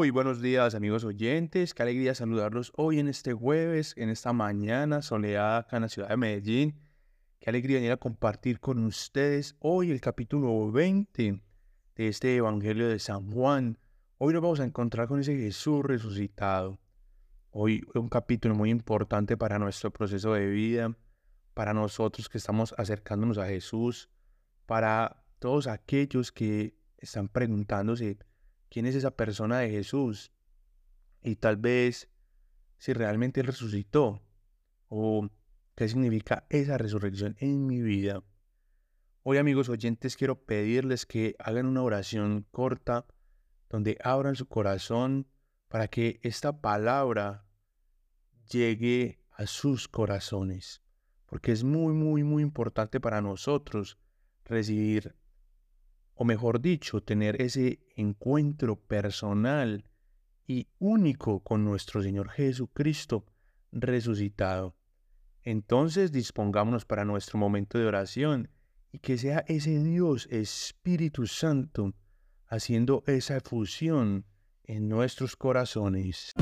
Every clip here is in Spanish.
Muy buenos días amigos oyentes, qué alegría saludarlos hoy en este jueves, en esta mañana soleada acá en la ciudad de Medellín. Qué alegría venir a compartir con ustedes hoy el capítulo 20 de este Evangelio de San Juan. Hoy nos vamos a encontrar con ese Jesús resucitado. Hoy un capítulo muy importante para nuestro proceso de vida, para nosotros que estamos acercándonos a Jesús, para todos aquellos que están preguntándose quién es esa persona de Jesús y tal vez si realmente Él resucitó o qué significa esa resurrección en mi vida. Hoy amigos oyentes quiero pedirles que hagan una oración corta donde abran su corazón para que esta palabra llegue a sus corazones, porque es muy, muy, muy importante para nosotros recibir o mejor dicho, tener ese encuentro personal y único con nuestro Señor Jesucristo resucitado. Entonces dispongámonos para nuestro momento de oración y que sea ese Dios Espíritu Santo haciendo esa fusión en nuestros corazones.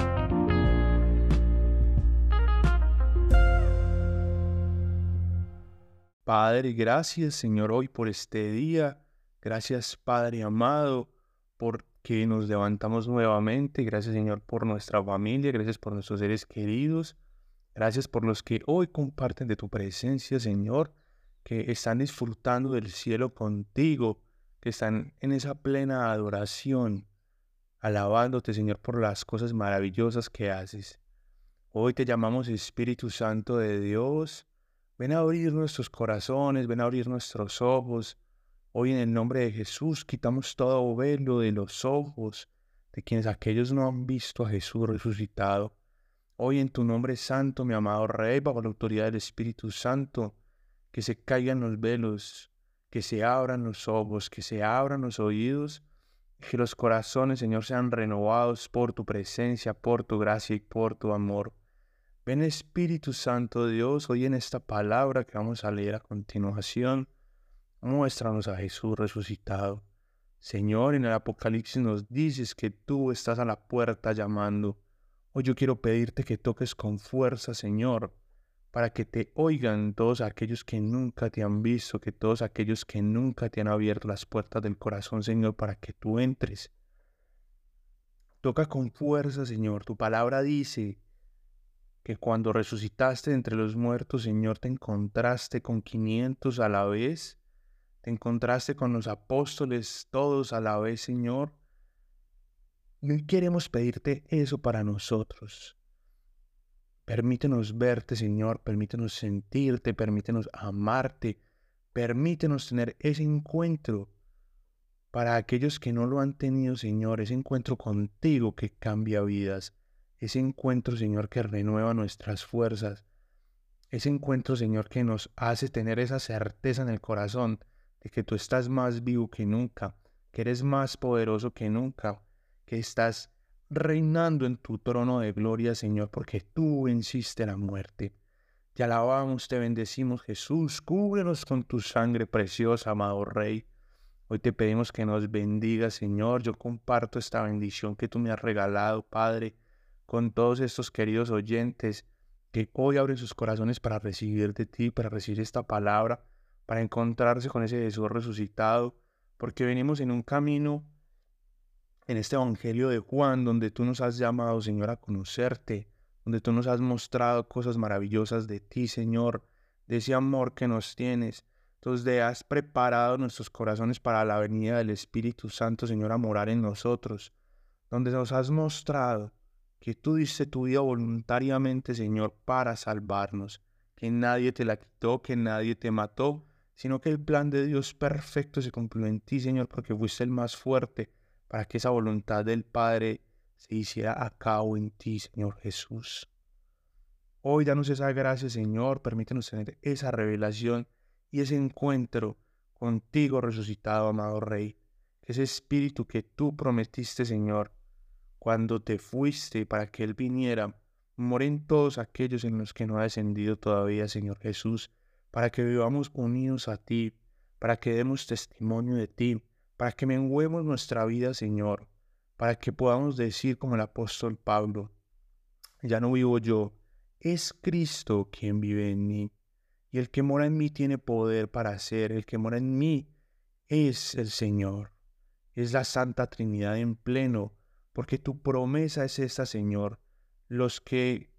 Padre, gracias Señor hoy por este día Gracias Padre amado porque nos levantamos nuevamente. Gracias Señor por nuestra familia. Gracias por nuestros seres queridos. Gracias por los que hoy comparten de tu presencia, Señor, que están disfrutando del cielo contigo, que están en esa plena adoración, alabándote, Señor, por las cosas maravillosas que haces. Hoy te llamamos Espíritu Santo de Dios. Ven a abrir nuestros corazones, ven a abrir nuestros ojos, Hoy en el nombre de Jesús quitamos todo velo de los ojos de quienes aquellos no han visto a Jesús resucitado. Hoy en tu nombre santo, mi amado Rey, bajo la autoridad del Espíritu Santo, que se caigan los velos, que se abran los ojos, que se abran los oídos, que los corazones, Señor, sean renovados por tu presencia, por tu gracia y por tu amor. Ven Espíritu Santo Dios, hoy en esta palabra que vamos a leer a continuación, Muéstranos a Jesús resucitado. Señor, en el Apocalipsis nos dices que tú estás a la puerta llamando. Hoy yo quiero pedirte que toques con fuerza, Señor, para que te oigan todos aquellos que nunca te han visto, que todos aquellos que nunca te han abierto las puertas del corazón, Señor, para que tú entres. Toca con fuerza, Señor. Tu palabra dice que cuando resucitaste entre los muertos, Señor, te encontraste con quinientos a la vez te encontraste con los apóstoles todos a la vez, Señor. Y queremos pedirte eso para nosotros. Permítenos verte, Señor, permítenos sentirte, permítenos amarte, permítenos tener ese encuentro para aquellos que no lo han tenido, Señor, ese encuentro contigo que cambia vidas, ese encuentro, Señor, que renueva nuestras fuerzas, ese encuentro, Señor, que nos hace tener esa certeza en el corazón de que tú estás más vivo que nunca, que eres más poderoso que nunca, que estás reinando en tu trono de gloria, Señor, porque tú venciste la muerte. Te alabamos, te bendecimos, Jesús, cúbrenos con tu sangre preciosa, amado Rey. Hoy te pedimos que nos bendiga, Señor. Yo comparto esta bendición que tú me has regalado, Padre, con todos estos queridos oyentes que hoy abren sus corazones para recibir de ti, para recibir esta palabra para encontrarse con ese Jesús resucitado, porque venimos en un camino en este Evangelio de Juan, donde tú nos has llamado, Señor, a conocerte, donde tú nos has mostrado cosas maravillosas de ti, Señor, de ese amor que nos tienes, donde has preparado nuestros corazones para la venida del Espíritu Santo, Señor, a morar en nosotros, donde nos has mostrado que tú diste tu vida voluntariamente, Señor, para salvarnos, que nadie te la quitó, que nadie te mató, sino que el plan de Dios perfecto se cumplió en ti, Señor, porque fuiste el más fuerte para que esa voluntad del Padre se hiciera a cabo en ti, Señor Jesús. Hoy danos esa gracia, Señor, permítenos tener esa revelación y ese encuentro contigo resucitado, amado Rey. Ese espíritu que tú prometiste, Señor, cuando te fuiste para que Él viniera, moren todos aquellos en los que no ha descendido todavía, Señor Jesús, para que vivamos unidos a ti, para que demos testimonio de ti, para que menguemos nuestra vida, Señor, para que podamos decir como el apóstol Pablo, ya no vivo yo, es Cristo quien vive en mí. Y el que mora en mí tiene poder para hacer, el que mora en mí es el Señor, es la Santa Trinidad en pleno, porque tu promesa es esta, Señor. Los que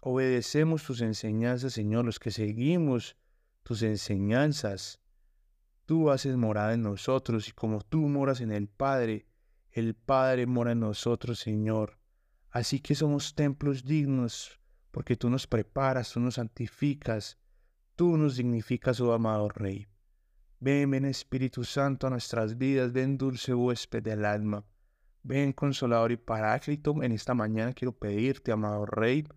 obedecemos tus enseñanzas, Señor, los que seguimos tus enseñanzas, tú haces morada en nosotros y como tú moras en el Padre, el Padre mora en nosotros, Señor. Así que somos templos dignos, porque tú nos preparas, tú nos santificas, tú nos dignificas, oh amado Rey. Ven, ven Espíritu Santo a nuestras vidas, ven dulce huésped del alma. Ven consolador y paráclito, en esta mañana quiero pedirte, amado Rey,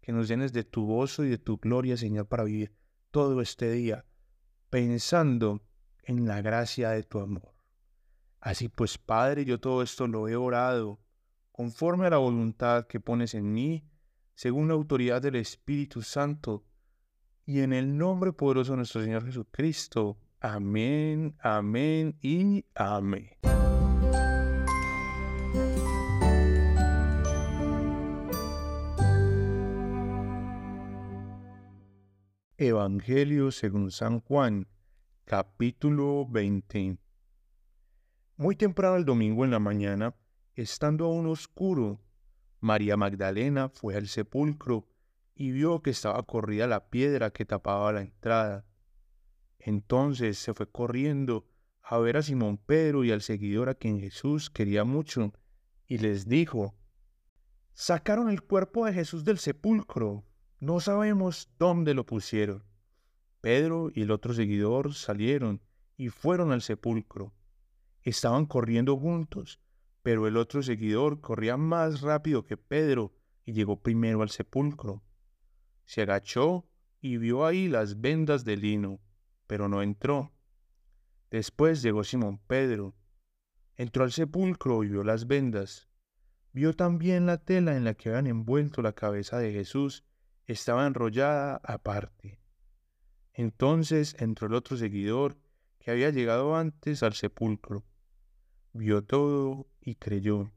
que nos llenes de tu gozo y de tu gloria, Señor, para vivir todo este día, pensando en la gracia de tu amor. Así pues, Padre, yo todo esto lo he orado conforme a la voluntad que pones en mí, según la autoridad del Espíritu Santo, y en el nombre poderoso de nuestro Señor Jesucristo. Amén, amén y amén. Evangelio según San Juan, capítulo 20. Muy temprano el domingo en la mañana, estando aún oscuro, María Magdalena fue al sepulcro y vio que estaba corrida la piedra que tapaba la entrada. Entonces se fue corriendo a ver a Simón Pedro y al seguidor a quien Jesús quería mucho, y les dijo, Sacaron el cuerpo de Jesús del sepulcro, no sabemos dónde lo pusieron. Pedro y el otro seguidor salieron y fueron al sepulcro estaban corriendo juntos, pero el otro seguidor corría más rápido que Pedro y llegó primero al sepulcro. Se agachó y vio ahí las vendas de lino, pero no entró. Después llegó Simón Pedro. Entró al sepulcro y vio las vendas. Vio también la tela en la que habían envuelto la cabeza de Jesús, estaba enrollada aparte. Entonces entró el otro seguidor que había llegado antes al sepulcro vio todo y creyó.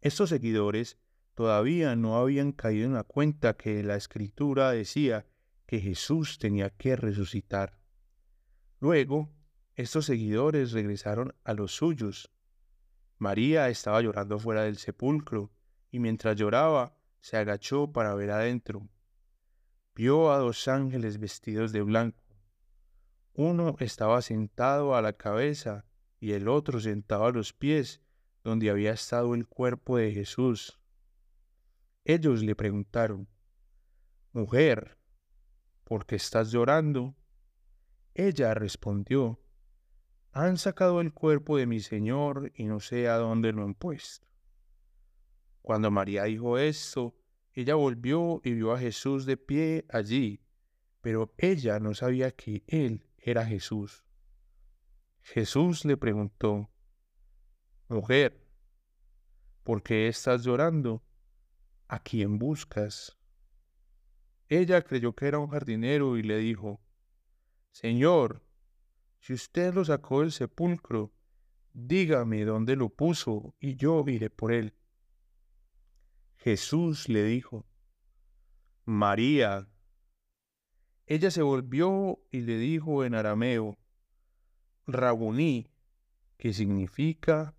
Estos seguidores todavía no habían caído en la cuenta que la escritura decía que Jesús tenía que resucitar. Luego, estos seguidores regresaron a los suyos. María estaba llorando fuera del sepulcro, y mientras lloraba, se agachó para ver adentro. Vio a dos ángeles vestidos de blanco. Uno estaba sentado a la cabeza y el otro sentado a los pies donde había estado el cuerpo de Jesús. Ellos le preguntaron, Mujer, ¿por qué estás llorando? Ella respondió, Han sacado el cuerpo de mi Señor y no sé a dónde lo han puesto. Cuando María dijo esto, ella volvió y vio a Jesús de pie allí, pero ella no sabía que Él era Jesús. Jesús le preguntó, Mujer, ¿por qué estás llorando? ¿A quién buscas? Ella creyó que era un jardinero y le dijo, Señor, si usted lo sacó del sepulcro, dígame dónde lo puso y yo iré por él. Jesús le dijo, María. Ella se volvió y le dijo en arameo, Rabuní, que significa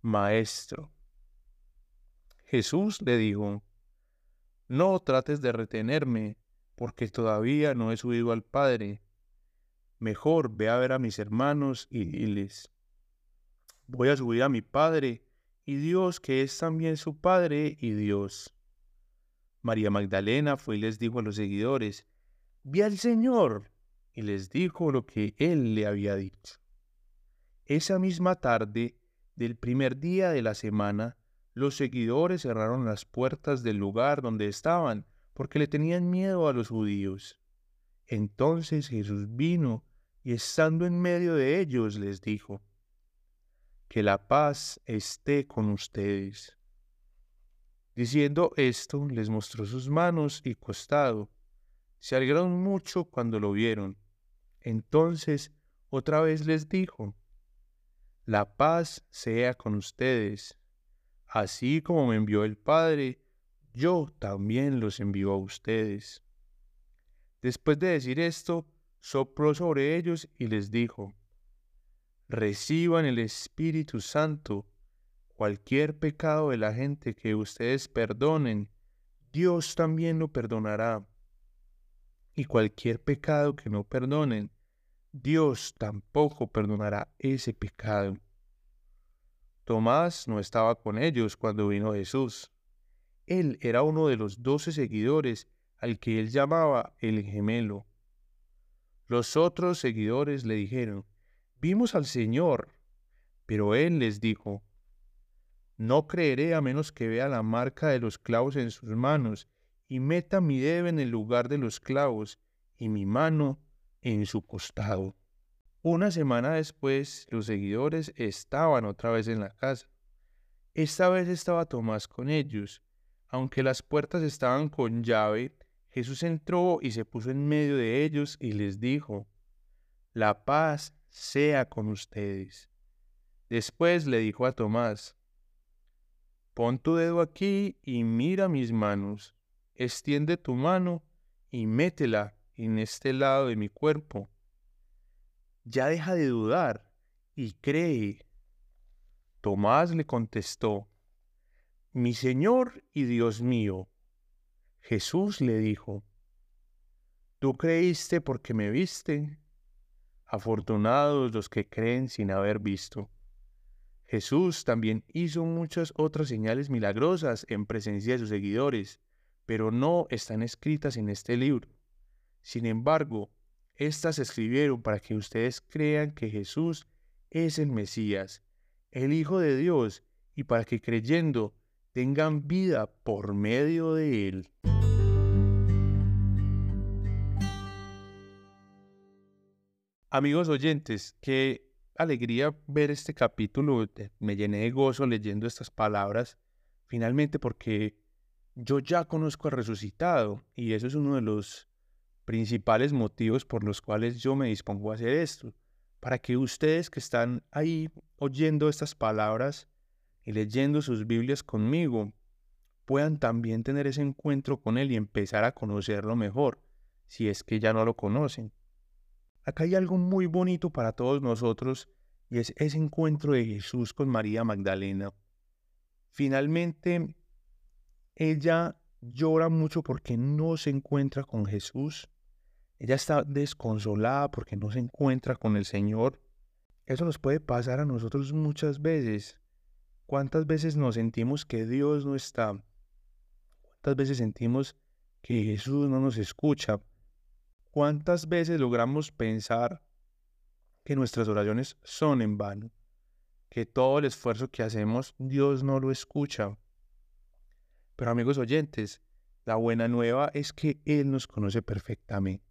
maestro. Jesús le dijo, no trates de retenerme, porque todavía no he subido al Padre. Mejor ve a ver a mis hermanos y diles, voy a subir a mi Padre y Dios que es también su Padre y Dios. María Magdalena fue y les dijo a los seguidores, vi al Señor, y les dijo lo que él le había dicho. Esa misma tarde del primer día de la semana, los seguidores cerraron las puertas del lugar donde estaban, porque le tenían miedo a los judíos. Entonces Jesús vino y estando en medio de ellos les dijo, Que la paz esté con ustedes. Diciendo esto, les mostró sus manos y costado. Se alegraron mucho cuando lo vieron. Entonces otra vez les dijo, La paz sea con ustedes. Así como me envió el Padre, yo también los envío a ustedes. Después de decir esto, sopló sobre ellos y les dijo, reciban el Espíritu Santo. Cualquier pecado de la gente que ustedes perdonen, Dios también lo perdonará. Y cualquier pecado que no perdonen, Dios tampoco perdonará ese pecado. Tomás no estaba con ellos cuando vino Jesús. Él era uno de los doce seguidores al que él llamaba el gemelo. Los otros seguidores le dijeron, vimos al Señor. Pero él les dijo, no creeré a menos que vea la marca de los clavos en sus manos y meta mi dedo en el lugar de los clavos y mi mano en su costado. Una semana después, los seguidores estaban otra vez en la casa. Esta vez estaba Tomás con ellos. Aunque las puertas estaban con llave, Jesús entró y se puso en medio de ellos y les dijo, La paz sea con ustedes. Después le dijo a Tomás, Pon tu dedo aquí y mira mis manos. Extiende tu mano y métela en este lado de mi cuerpo. Ya deja de dudar y cree. Tomás le contestó, Mi Señor y Dios mío. Jesús le dijo, Tú creíste porque me viste. Afortunados los que creen sin haber visto. Jesús también hizo muchas otras señales milagrosas en presencia de sus seguidores, pero no están escritas en este libro. Sin embargo, estas se escribieron para que ustedes crean que Jesús es el Mesías, el Hijo de Dios, y para que creyendo tengan vida por medio de Él. Amigos oyentes, qué alegría ver este capítulo. Me llené de gozo leyendo estas palabras, finalmente porque yo ya conozco al resucitado y eso es uno de los principales motivos por los cuales yo me dispongo a hacer esto, para que ustedes que están ahí oyendo estas palabras y leyendo sus Biblias conmigo, puedan también tener ese encuentro con Él y empezar a conocerlo mejor, si es que ya no lo conocen. Acá hay algo muy bonito para todos nosotros y es ese encuentro de Jesús con María Magdalena. Finalmente, ella llora mucho porque no se encuentra con Jesús. Ella está desconsolada porque no se encuentra con el Señor. Eso nos puede pasar a nosotros muchas veces. ¿Cuántas veces nos sentimos que Dios no está? ¿Cuántas veces sentimos que Jesús no nos escucha? ¿Cuántas veces logramos pensar que nuestras oraciones son en vano? Que todo el esfuerzo que hacemos Dios no lo escucha. Pero amigos oyentes, la buena nueva es que Él nos conoce perfectamente.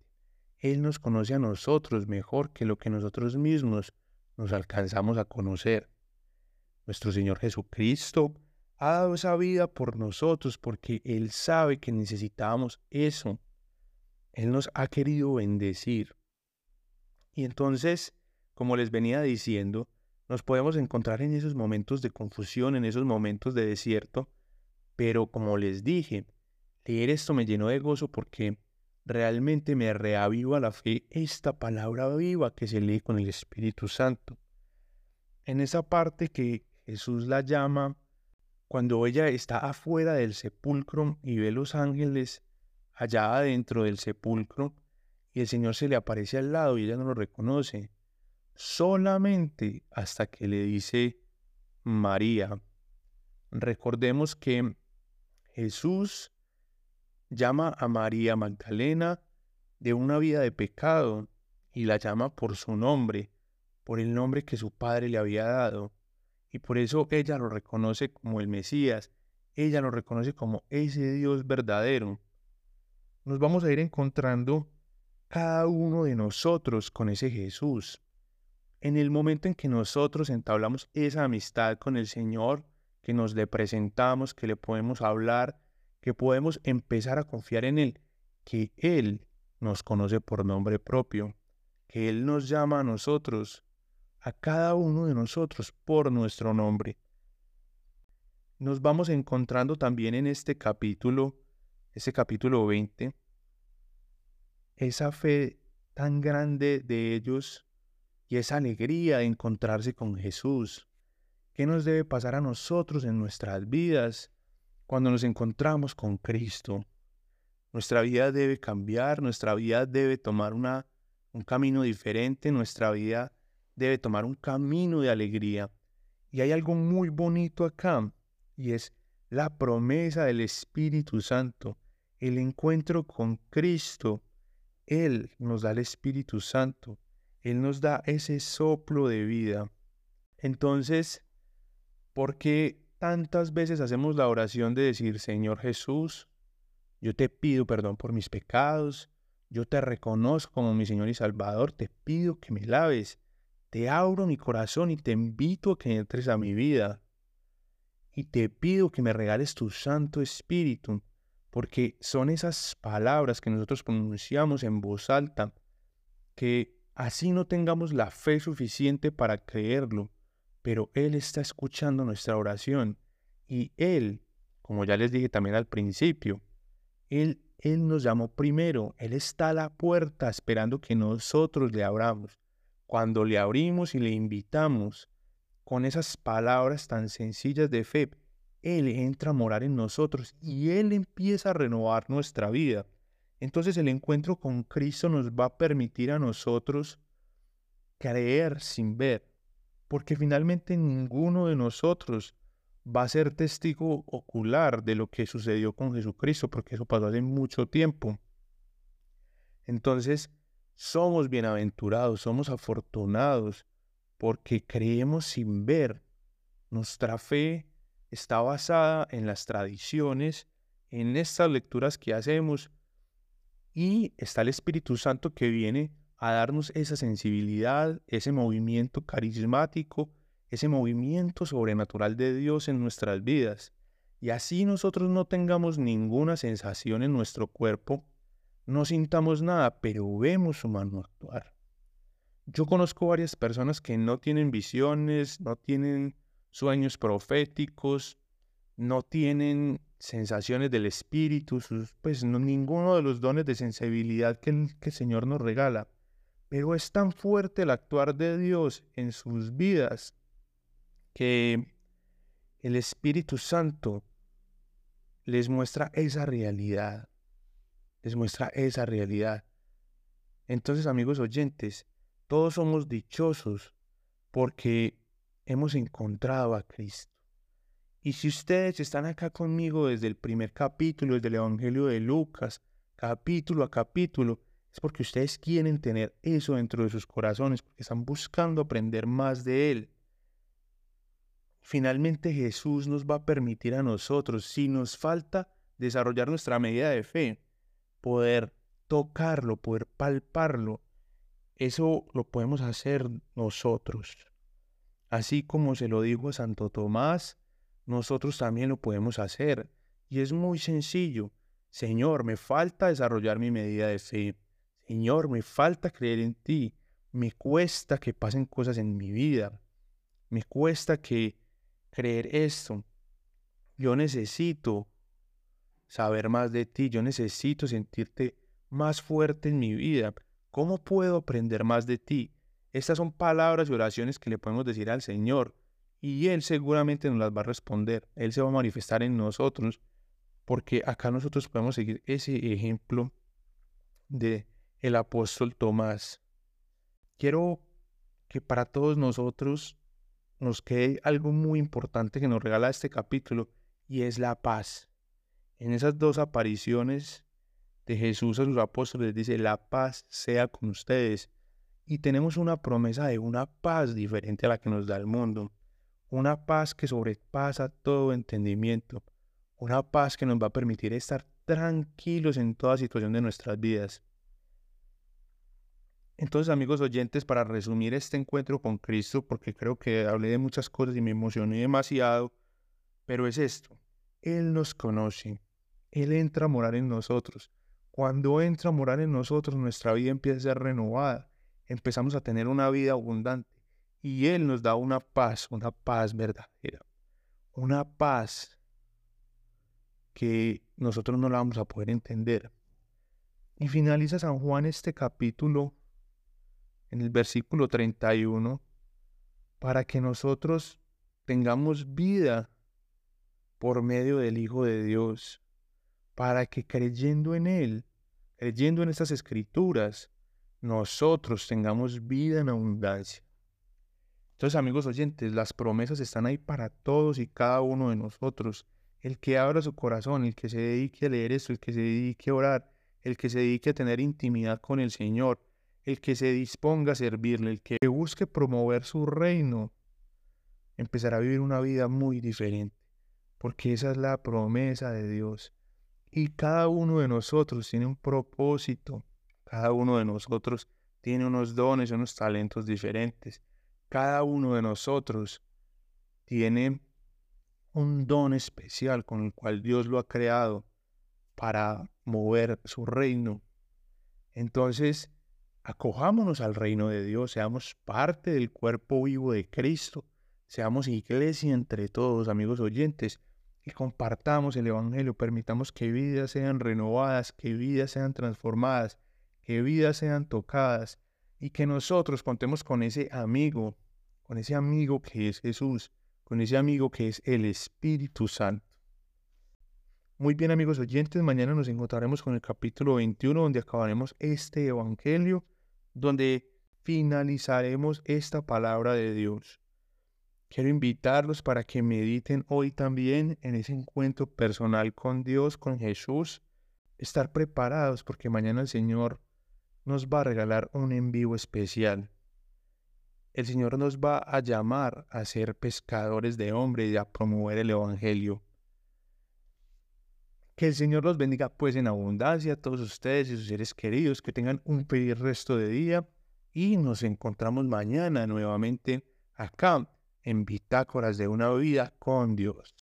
Él nos conoce a nosotros mejor que lo que nosotros mismos nos alcanzamos a conocer. Nuestro Señor Jesucristo ha dado esa vida por nosotros porque Él sabe que necesitamos eso. Él nos ha querido bendecir. Y entonces, como les venía diciendo, nos podemos encontrar en esos momentos de confusión, en esos momentos de desierto, pero como les dije, leer esto me llenó de gozo porque realmente me reaviva la fe esta palabra viva que se lee con el Espíritu Santo. En esa parte que Jesús la llama, cuando ella está afuera del sepulcro y ve los ángeles allá adentro del sepulcro y el Señor se le aparece al lado y ella no lo reconoce, solamente hasta que le dice María. Recordemos que Jesús llama a María Magdalena de una vida de pecado y la llama por su nombre, por el nombre que su padre le había dado. Y por eso ella lo reconoce como el Mesías, ella lo reconoce como ese Dios verdadero nos vamos a ir encontrando cada uno de nosotros con ese Jesús. En el momento en que nosotros entablamos esa amistad con el Señor, que nos le presentamos, que le podemos hablar, que podemos empezar a confiar en Él, que Él nos conoce por nombre propio, que Él nos llama a nosotros a cada uno de nosotros por nuestro nombre. Nos vamos encontrando también en este capítulo, ese capítulo 20, esa fe tan grande de ellos y esa alegría de encontrarse con Jesús. ¿Qué nos debe pasar a nosotros en nuestras vidas cuando nos encontramos con Cristo? Nuestra vida debe cambiar, nuestra vida debe tomar una, un camino diferente, nuestra vida debe tomar un camino de alegría. Y hay algo muy bonito acá, y es la promesa del Espíritu Santo, el encuentro con Cristo. Él nos da el Espíritu Santo, Él nos da ese soplo de vida. Entonces, ¿por qué tantas veces hacemos la oración de decir, Señor Jesús, yo te pido perdón por mis pecados, yo te reconozco como mi Señor y Salvador, te pido que me laves, te abro mi corazón y te invito a que entres a mi vida. Y te pido que me regales tu Santo Espíritu, porque son esas palabras que nosotros pronunciamos en voz alta, que así no tengamos la fe suficiente para creerlo, pero Él está escuchando nuestra oración y Él, como ya les dije también al principio, Él, Él nos llamó primero, Él está a la puerta esperando que nosotros le abramos. Cuando le abrimos y le invitamos con esas palabras tan sencillas de fe, Él entra a morar en nosotros y Él empieza a renovar nuestra vida. Entonces el encuentro con Cristo nos va a permitir a nosotros creer sin ver, porque finalmente ninguno de nosotros va a ser testigo ocular de lo que sucedió con Jesucristo, porque eso pasó hace mucho tiempo. Entonces, somos bienaventurados, somos afortunados, porque creemos sin ver. Nuestra fe está basada en las tradiciones, en estas lecturas que hacemos, y está el Espíritu Santo que viene a darnos esa sensibilidad, ese movimiento carismático, ese movimiento sobrenatural de Dios en nuestras vidas. Y así nosotros no tengamos ninguna sensación en nuestro cuerpo, no sintamos nada, pero vemos su mano actuar. Yo conozco varias personas que no tienen visiones, no tienen sueños proféticos, no tienen sensaciones del espíritu, pues no, ninguno de los dones de sensibilidad que el, que el Señor nos regala. Pero es tan fuerte el actuar de Dios en sus vidas que el Espíritu Santo les muestra esa realidad les muestra esa realidad. Entonces, amigos oyentes, todos somos dichosos porque hemos encontrado a Cristo. Y si ustedes están acá conmigo desde el primer capítulo, desde el Evangelio de Lucas, capítulo a capítulo, es porque ustedes quieren tener eso dentro de sus corazones, porque están buscando aprender más de Él. Finalmente Jesús nos va a permitir a nosotros, si nos falta desarrollar nuestra medida de fe, poder tocarlo, poder palparlo, eso lo podemos hacer nosotros. Así como se lo dijo a Santo Tomás, nosotros también lo podemos hacer. Y es muy sencillo. Señor, me falta desarrollar mi medida de fe. Señor, me falta creer en ti. Me cuesta que pasen cosas en mi vida. Me cuesta que creer esto. Yo necesito saber más de ti, yo necesito sentirte más fuerte en mi vida. ¿Cómo puedo aprender más de ti? Estas son palabras y oraciones que le podemos decir al Señor y Él seguramente nos las va a responder. Él se va a manifestar en nosotros porque acá nosotros podemos seguir ese ejemplo de el apóstol Tomás. Quiero que para todos nosotros nos quede algo muy importante que nos regala este capítulo y es la paz en esas dos apariciones de Jesús a sus apóstoles dice, la paz sea con ustedes. Y tenemos una promesa de una paz diferente a la que nos da el mundo. Una paz que sobrepasa todo entendimiento. Una paz que nos va a permitir estar tranquilos en toda situación de nuestras vidas. Entonces, amigos oyentes, para resumir este encuentro con Cristo, porque creo que hablé de muchas cosas y me emocioné demasiado, pero es esto. Él nos conoce, él entra a morar en nosotros. Cuando entra a morar en nosotros, nuestra vida empieza a ser renovada. Empezamos a tener una vida abundante. y Él nos da una paz, una paz verdadera, una paz que nosotros no la vamos a poder entender. Y finaliza San Juan este capítulo en el versículo 31 para que nosotros tengamos vida por medio del Hijo de Dios, para que creyendo en Él, creyendo en estas escrituras, nosotros tengamos vida en abundancia. Entonces, amigos oyentes, las promesas están ahí para todos y cada uno de nosotros. El que abra su corazón, el que se dedique a leer esto, el que se dedique a orar, el que se dedique a tener intimidad con el Señor, el que se disponga a servirle, el que busque promover su reino, empezará a vivir una vida muy diferente, porque esa es la promesa de Dios. Y cada uno de nosotros tiene un propósito, cada uno de nosotros tiene unos dones, unos talentos diferentes. Cada uno de nosotros tiene un don especial con el cual Dios lo ha creado para mover su reino. Entonces, acojámonos al reino de Dios, seamos parte del cuerpo vivo de Cristo, seamos iglesia entre todos, amigos oyentes, y compartamos el Evangelio, permitamos que vidas sean renovadas, que vidas sean transformadas, que vidas sean tocadas, y que nosotros contemos con ese amigo, con ese amigo que es Jesús, con ese amigo que es el Espíritu Santo. Muy bien amigos oyentes, mañana nos encontraremos con el capítulo 21 donde acabaremos este Evangelio donde finalizaremos esta palabra de Dios. Quiero invitarlos para que mediten hoy también en ese encuentro personal con Dios, con Jesús. Estar preparados porque mañana el Señor nos va a regalar un envío especial. El Señor nos va a llamar a ser pescadores de hombres y a promover el Evangelio. Que el Señor los bendiga pues en abundancia a todos ustedes y sus seres queridos, que tengan un feliz resto de día y nos encontramos mañana nuevamente acá en Bitácoras de una vida con Dios.